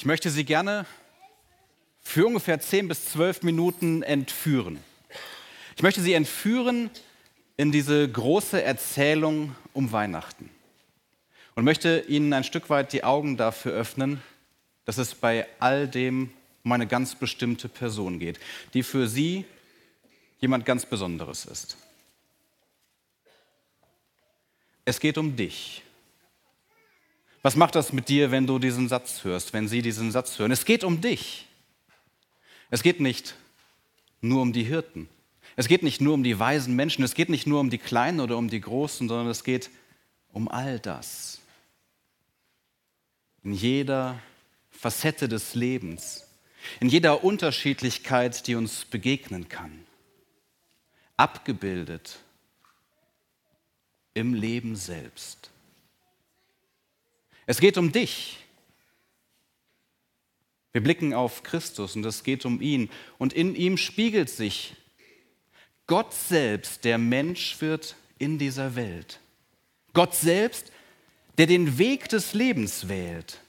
Ich möchte Sie gerne für ungefähr 10 bis 12 Minuten entführen. Ich möchte Sie entführen in diese große Erzählung um Weihnachten und möchte Ihnen ein Stück weit die Augen dafür öffnen, dass es bei all dem um eine ganz bestimmte Person geht, die für Sie jemand ganz Besonderes ist. Es geht um dich. Was macht das mit dir, wenn du diesen Satz hörst, wenn sie diesen Satz hören? Es geht um dich. Es geht nicht nur um die Hirten. Es geht nicht nur um die weisen Menschen. Es geht nicht nur um die Kleinen oder um die Großen, sondern es geht um all das. In jeder Facette des Lebens, in jeder Unterschiedlichkeit, die uns begegnen kann. Abgebildet im Leben selbst. Es geht um dich. Wir blicken auf Christus und es geht um ihn. Und in ihm spiegelt sich Gott selbst, der Mensch wird in dieser Welt. Gott selbst, der den Weg des Lebens wählt,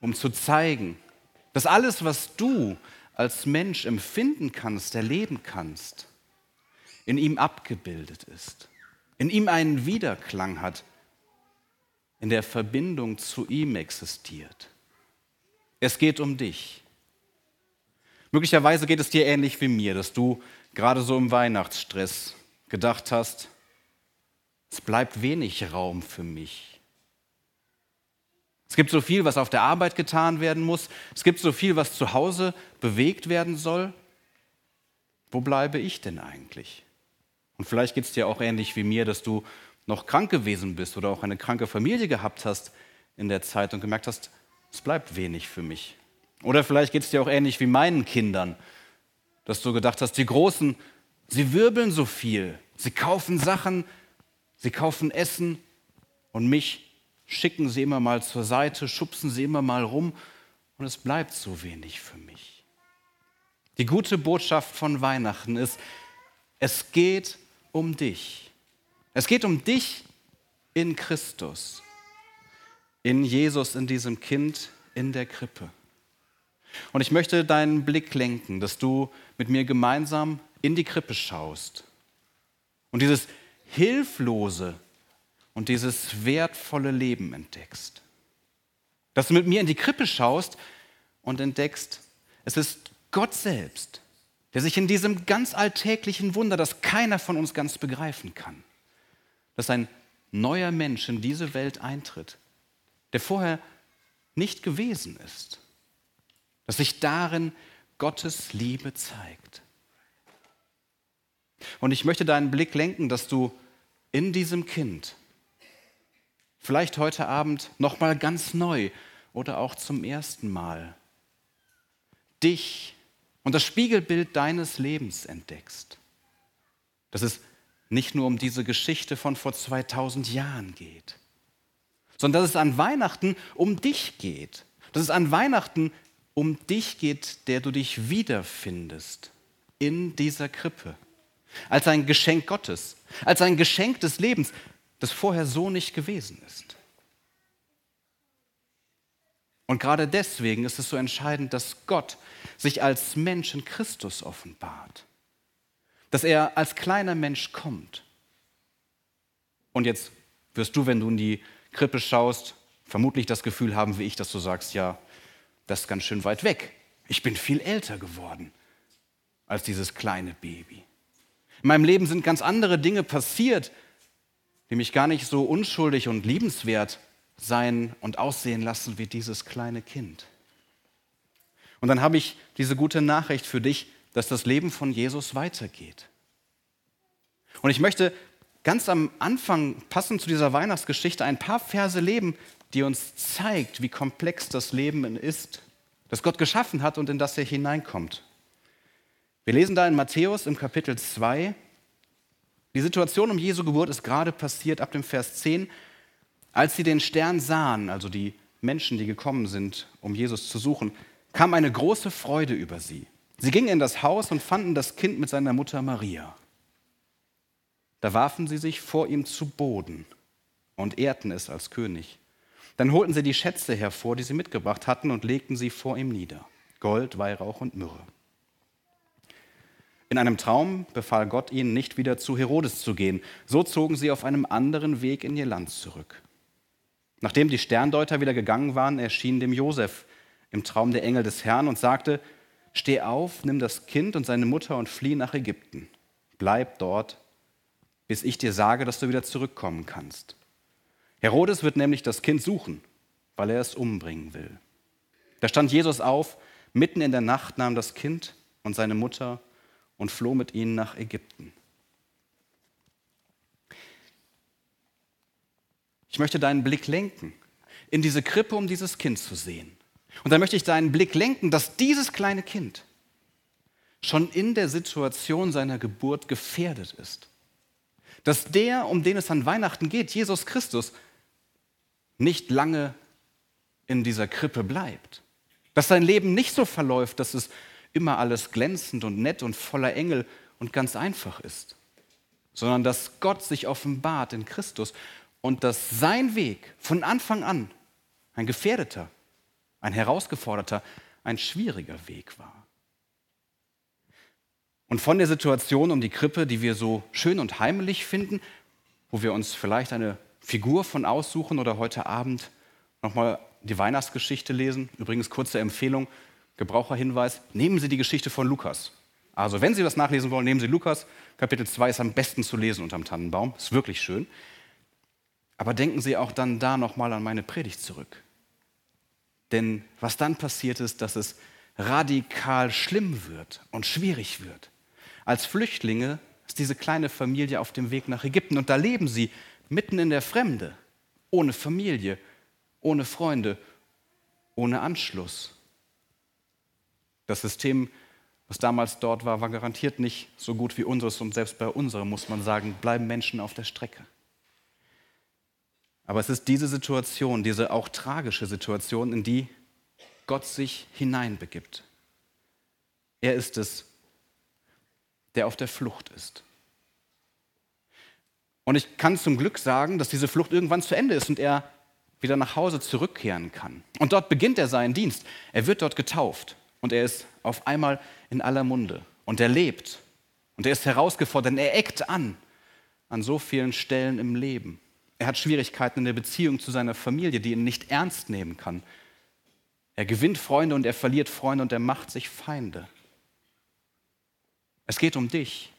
um zu zeigen, dass alles, was du als Mensch empfinden kannst, erleben kannst, in ihm abgebildet ist, in ihm einen Widerklang hat in der Verbindung zu ihm existiert. Es geht um dich. Möglicherweise geht es dir ähnlich wie mir, dass du gerade so im Weihnachtsstress gedacht hast, es bleibt wenig Raum für mich. Es gibt so viel, was auf der Arbeit getan werden muss. Es gibt so viel, was zu Hause bewegt werden soll. Wo bleibe ich denn eigentlich? Und vielleicht geht es dir auch ähnlich wie mir, dass du noch krank gewesen bist oder auch eine kranke Familie gehabt hast in der Zeit und gemerkt hast, es bleibt wenig für mich. Oder vielleicht geht es dir auch ähnlich wie meinen Kindern, dass du gedacht hast, die Großen, sie wirbeln so viel, sie kaufen Sachen, sie kaufen Essen und mich schicken sie immer mal zur Seite, schubsen sie immer mal rum und es bleibt so wenig für mich. Die gute Botschaft von Weihnachten ist, es geht um dich. Es geht um dich in Christus, in Jesus, in diesem Kind in der Krippe. Und ich möchte deinen Blick lenken, dass du mit mir gemeinsam in die Krippe schaust und dieses hilflose und dieses wertvolle Leben entdeckst. Dass du mit mir in die Krippe schaust und entdeckst, es ist Gott selbst, der sich in diesem ganz alltäglichen Wunder, das keiner von uns ganz begreifen kann, dass ein neuer Mensch in diese Welt eintritt, der vorher nicht gewesen ist. Dass sich darin Gottes Liebe zeigt. Und ich möchte deinen Blick lenken, dass du in diesem Kind, vielleicht heute Abend nochmal ganz neu oder auch zum ersten Mal, dich und das Spiegelbild deines Lebens entdeckst. Dass es nicht nur um diese Geschichte von vor 2000 Jahren geht, sondern dass es an Weihnachten um dich geht. Dass es an Weihnachten um dich geht, der du dich wiederfindest in dieser Krippe. Als ein Geschenk Gottes, als ein Geschenk des Lebens, das vorher so nicht gewesen ist. Und gerade deswegen ist es so entscheidend, dass Gott sich als Mensch in Christus offenbart dass er als kleiner Mensch kommt. Und jetzt wirst du, wenn du in die Krippe schaust, vermutlich das Gefühl haben wie ich, dass du sagst, ja, das ist ganz schön weit weg. Ich bin viel älter geworden als dieses kleine Baby. In meinem Leben sind ganz andere Dinge passiert, die mich gar nicht so unschuldig und liebenswert sein und aussehen lassen wie dieses kleine Kind. Und dann habe ich diese gute Nachricht für dich, dass das Leben von Jesus weitergeht. Und ich möchte ganz am Anfang, passend zu dieser Weihnachtsgeschichte, ein paar Verse leben, die uns zeigt, wie komplex das Leben ist, das Gott geschaffen hat und in das er hineinkommt. Wir lesen da in Matthäus im Kapitel 2, die Situation um Jesu Geburt ist gerade passiert ab dem Vers 10, als sie den Stern sahen, also die Menschen, die gekommen sind, um Jesus zu suchen, kam eine große Freude über sie. Sie gingen in das Haus und fanden das Kind mit seiner Mutter Maria. Da warfen sie sich vor ihm zu Boden und ehrten es als König. Dann holten sie die Schätze hervor, die sie mitgebracht hatten, und legten sie vor ihm nieder. Gold, Weihrauch und Myrrhe. In einem Traum befahl Gott ihnen, nicht wieder zu Herodes zu gehen. So zogen sie auf einem anderen Weg in ihr Land zurück. Nachdem die Sterndeuter wieder gegangen waren, erschien dem Josef im Traum der Engel des Herrn und sagte: Steh auf, nimm das Kind und seine Mutter und flieh nach Ägypten. Bleib dort, bis ich dir sage, dass du wieder zurückkommen kannst. Herodes wird nämlich das Kind suchen, weil er es umbringen will. Da stand Jesus auf, mitten in der Nacht nahm das Kind und seine Mutter und floh mit ihnen nach Ägypten. Ich möchte deinen Blick lenken in diese Krippe, um dieses Kind zu sehen. Und dann möchte ich deinen Blick lenken, dass dieses kleine Kind schon in der Situation seiner Geburt gefährdet ist. Dass der, um den es an Weihnachten geht, Jesus Christus, nicht lange in dieser Krippe bleibt. Dass sein Leben nicht so verläuft, dass es immer alles glänzend und nett und voller Engel und ganz einfach ist, sondern dass Gott sich offenbart in Christus und dass sein Weg von Anfang an ein gefährdeter, ein herausgeforderter, ein schwieriger Weg war. Und von der Situation um die Krippe, die wir so schön und heimelig finden, wo wir uns vielleicht eine Figur von aussuchen oder heute Abend nochmal die Weihnachtsgeschichte lesen. Übrigens kurze Empfehlung, Gebraucherhinweis, nehmen Sie die Geschichte von Lukas. Also wenn Sie das nachlesen wollen, nehmen Sie Lukas. Kapitel 2 ist am besten zu lesen unterm Tannenbaum, ist wirklich schön. Aber denken Sie auch dann da nochmal an meine Predigt zurück. Denn was dann passiert ist, dass es radikal schlimm wird und schwierig wird. Als Flüchtlinge ist diese kleine Familie auf dem Weg nach Ägypten und da leben sie mitten in der Fremde, ohne Familie, ohne Freunde, ohne Anschluss. Das System, was damals dort war, war garantiert nicht so gut wie unseres und selbst bei unserem, muss man sagen, bleiben Menschen auf der Strecke. Aber es ist diese Situation, diese auch tragische Situation, in die Gott sich hineinbegibt. Er ist es, der auf der Flucht ist. Und ich kann zum Glück sagen, dass diese Flucht irgendwann zu Ende ist und er wieder nach Hause zurückkehren kann. Und dort beginnt er seinen Dienst. Er wird dort getauft und er ist auf einmal in aller Munde und er lebt und er ist herausgefordert er eckt an an so vielen Stellen im Leben. Er hat Schwierigkeiten in der Beziehung zu seiner Familie, die ihn nicht ernst nehmen kann. Er gewinnt Freunde und er verliert Freunde und er macht sich Feinde. Es geht um dich.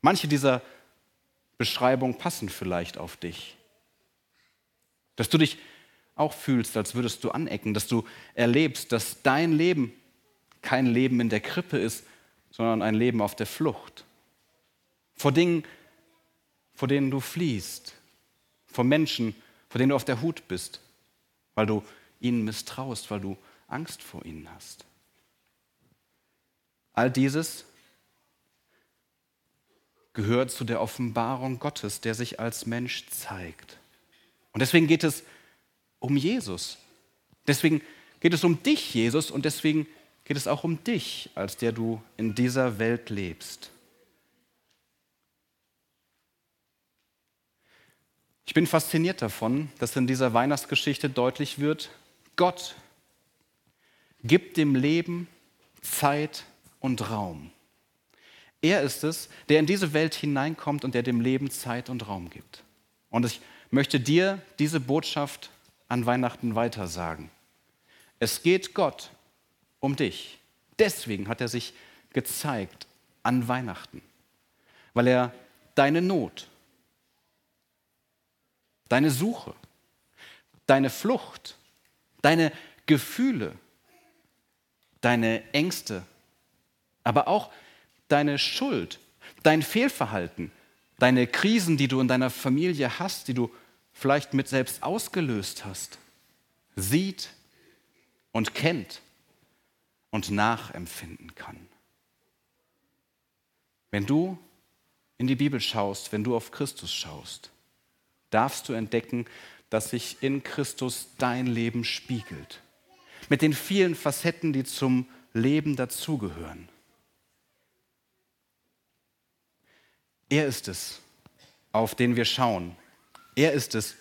Manche dieser Beschreibungen passen vielleicht auf dich. Dass du dich auch fühlst, als würdest du anecken, dass du erlebst, dass dein Leben kein Leben in der Krippe ist, sondern ein Leben auf der Flucht. Vor Dingen, vor denen du fliehst, vor Menschen, vor denen du auf der Hut bist, weil du ihnen misstraust, weil du Angst vor ihnen hast. All dieses gehört zu der Offenbarung Gottes, der sich als Mensch zeigt. Und deswegen geht es um Jesus. Deswegen geht es um dich, Jesus, und deswegen geht es auch um dich, als der du in dieser Welt lebst. Ich bin fasziniert davon, dass in dieser Weihnachtsgeschichte deutlich wird, Gott gibt dem Leben Zeit und Raum. Er ist es, der in diese Welt hineinkommt und der dem Leben Zeit und Raum gibt. Und ich möchte dir diese Botschaft an Weihnachten weitersagen. Es geht Gott um dich. Deswegen hat er sich gezeigt an Weihnachten, weil er deine Not, deine Suche, deine Flucht, deine Gefühle, deine Ängste, aber auch deine Schuld, dein Fehlverhalten, deine Krisen, die du in deiner Familie hast, die du vielleicht mit selbst ausgelöst hast, sieht und kennt und nachempfinden kann. Wenn du in die Bibel schaust, wenn du auf Christus schaust, darfst du entdecken, dass sich in Christus dein Leben spiegelt. Mit den vielen Facetten, die zum Leben dazugehören. Er ist es, auf den wir schauen. Er ist es,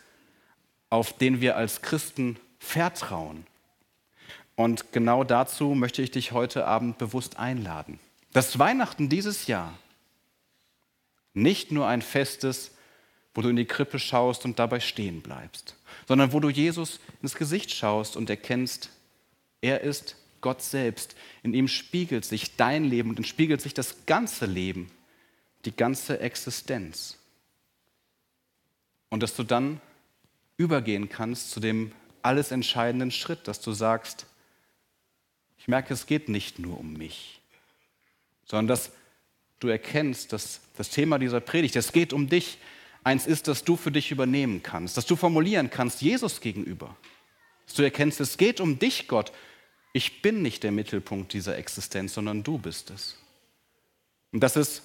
auf den wir als Christen vertrauen. Und genau dazu möchte ich dich heute Abend bewusst einladen. Dass Weihnachten dieses Jahr nicht nur ein Fest ist, wo du in die Krippe schaust und dabei stehen bleibst, sondern wo du Jesus ins Gesicht schaust und erkennst, er ist Gott selbst. In ihm spiegelt sich dein Leben und spiegelt sich das ganze Leben, die ganze Existenz. Und dass du dann übergehen kannst zu dem alles entscheidenden Schritt, dass du sagst, ich merke, es geht nicht nur um mich, sondern dass du erkennst, dass das Thema dieser Predigt, es geht um dich, eins ist, dass du für dich übernehmen kannst, dass du formulieren kannst, Jesus gegenüber. Dass du erkennst, es geht um dich, Gott. Ich bin nicht der Mittelpunkt dieser Existenz, sondern du bist es. Und das ist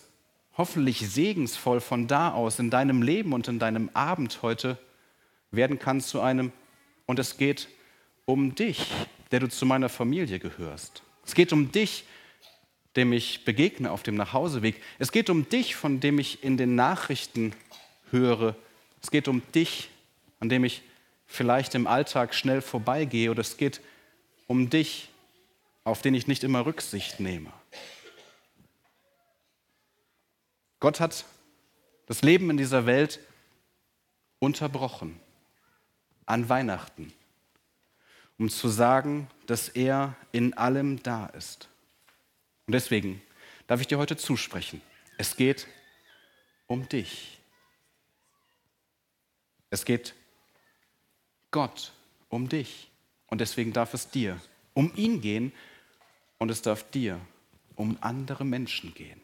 hoffentlich segensvoll von da aus in deinem Leben und in deinem Abend heute werden kann zu einem, und es geht um dich, der du zu meiner Familie gehörst. Es geht um dich, dem ich begegne auf dem Nachhauseweg. Es geht um dich, von dem ich in den Nachrichten höre. Es geht um dich, an dem ich vielleicht im Alltag schnell vorbeigehe. Oder es geht um dich, auf den ich nicht immer Rücksicht nehme. Gott hat das Leben in dieser Welt unterbrochen an Weihnachten, um zu sagen, dass er in allem da ist. Und deswegen darf ich dir heute zusprechen. Es geht um dich. Es geht Gott um dich. Und deswegen darf es dir um ihn gehen und es darf dir um andere Menschen gehen.